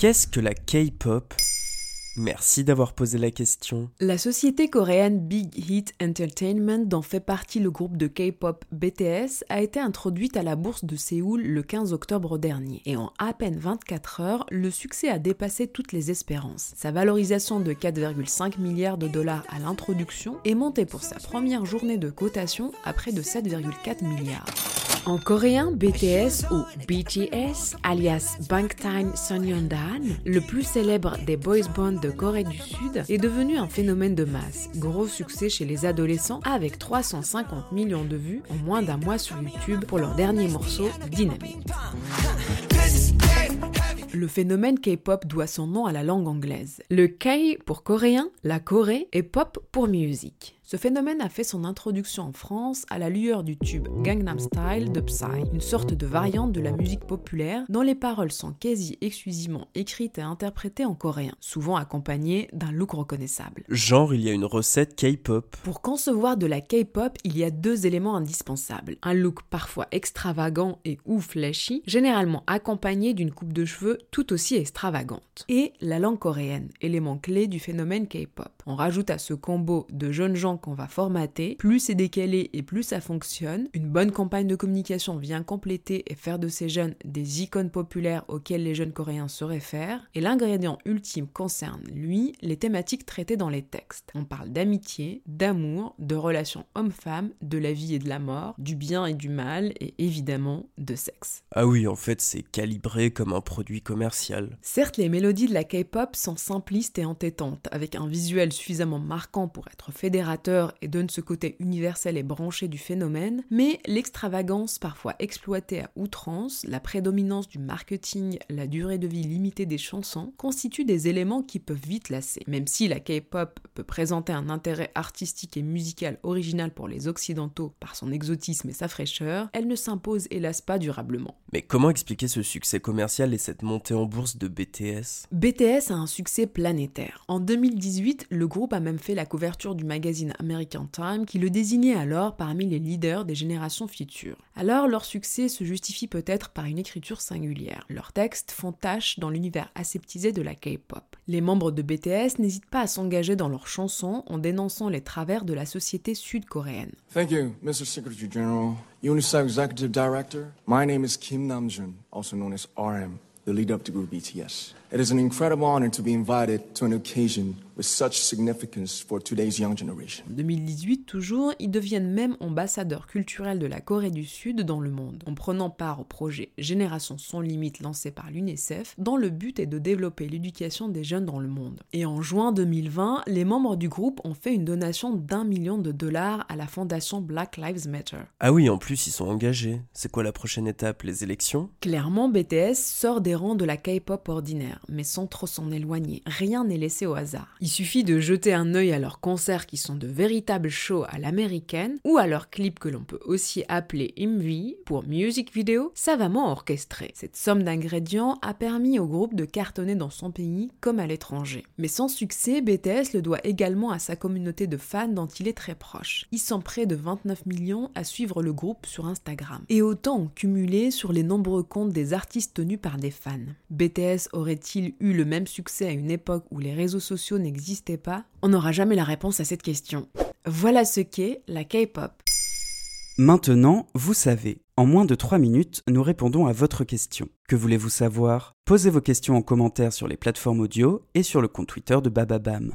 Qu'est-ce que la K-pop? Merci d'avoir posé la question. La société coréenne Big Hit Entertainment, dont fait partie le groupe de K-pop BTS, a été introduite à la bourse de Séoul le 15 octobre dernier. Et en à peine 24 heures, le succès a dépassé toutes les espérances. Sa valorisation de 4,5 milliards de dollars à l'introduction est montée pour sa première journée de cotation à près de 7,4 milliards. En coréen, BTS ou BTS, alias Bangtan Sonyeondan, le plus célèbre des boys bands de Corée du Sud, est devenu un phénomène de masse. Gros succès chez les adolescents avec 350 millions de vues en moins d'un mois sur YouTube pour leur dernier morceau, Dynamite. Le phénomène K-pop doit son nom à la langue anglaise. Le K pour coréen, la Corée et pop pour musique. Ce phénomène a fait son introduction en France à la lueur du tube Gangnam Style de Psy, une sorte de variante de la musique populaire dont les paroles sont quasi exclusivement écrites et interprétées en coréen, souvent accompagnées d'un look reconnaissable. Genre, il y a une recette K-pop. Pour concevoir de la K-pop, il y a deux éléments indispensables. Un look parfois extravagant et ou flashy, généralement accompagné d'une coupe de cheveux tout aussi extravagante. Et la langue coréenne, élément clé du phénomène K-pop. On rajoute à ce combo de jeunes gens qu'on va formater, plus c'est décalé et plus ça fonctionne. Une bonne campagne de communication vient compléter et faire de ces jeunes des icônes populaires auxquelles les jeunes coréens se réfèrent. Et l'ingrédient ultime concerne, lui, les thématiques traitées dans les textes. On parle d'amitié, d'amour, de relations hommes-femmes, de la vie et de la mort, du bien et du mal, et évidemment de sexe. Ah oui, en fait, c'est calibré comme un produit commercial. Certes, les mélodies de la K-pop sont simplistes et entêtantes, avec un visuel suffisamment marquant pour être fédérateur et donne ce côté universel et branché du phénomène, mais l'extravagance parfois exploitée à outrance, la prédominance du marketing, la durée de vie limitée des chansons constituent des éléments qui peuvent vite lasser. Même si la K-pop peut présenter un intérêt artistique et musical original pour les occidentaux par son exotisme et sa fraîcheur, elle ne s'impose hélas pas durablement. Mais comment expliquer ce succès commercial et cette montée en bourse de BTS BTS a un succès planétaire. En 2018, le groupe a même fait la couverture du magazine American Time qui le désignait alors parmi les leaders des générations futures. Alors leur succès se justifie peut-être par une écriture singulière. Leurs textes font tâche dans l'univers aseptisé de la K-pop. Les membres de BTS n'hésitent pas à s'engager dans leurs chansons en dénonçant les travers de la société sud-coréenne. Thank you, Mr. Secretary General. UNICEF Executive Director. My name is Kim Namjoon, also known as RM, the leader group BTS. It is an incredible honor to be invited to an occasion with such significance for today's young generation. En 2018 toujours, ils deviennent même ambassadeurs culturels de la Corée du Sud dans le monde, en prenant part au projet Génération sans limite lancé par l'UNICEF, dont le but est de développer l'éducation des jeunes dans le monde. Et en juin 2020, les membres du groupe ont fait une donation d'un million de dollars à la fondation Black Lives Matter. Ah oui, en plus ils sont engagés. C'est quoi la prochaine étape Les élections? Clairement, BTS sort des rangs de la K-pop ordinaire mais sans trop s'en éloigner. Rien n'est laissé au hasard. Suffit de jeter un œil à leurs concerts qui sont de véritables shows à l'américaine, ou à leurs clips que l'on peut aussi appeler MV pour music video, savamment orchestrés. Cette somme d'ingrédients a permis au groupe de cartonner dans son pays comme à l'étranger. Mais sans succès, BTS le doit également à sa communauté de fans dont il est très proche. Ils sont près de 29 millions à suivre le groupe sur Instagram. Et autant cumulé sur les nombreux comptes des artistes tenus par des fans. BTS aurait-il eu le même succès à une époque où les réseaux sociaux n'existaient pas On n'aura jamais la réponse à cette question. Voilà ce qu'est la K-pop. Maintenant, vous savez. En moins de 3 minutes, nous répondons à votre question. Que voulez-vous savoir? Posez vos questions en commentaire sur les plateformes audio et sur le compte Twitter de Bababam. Bab.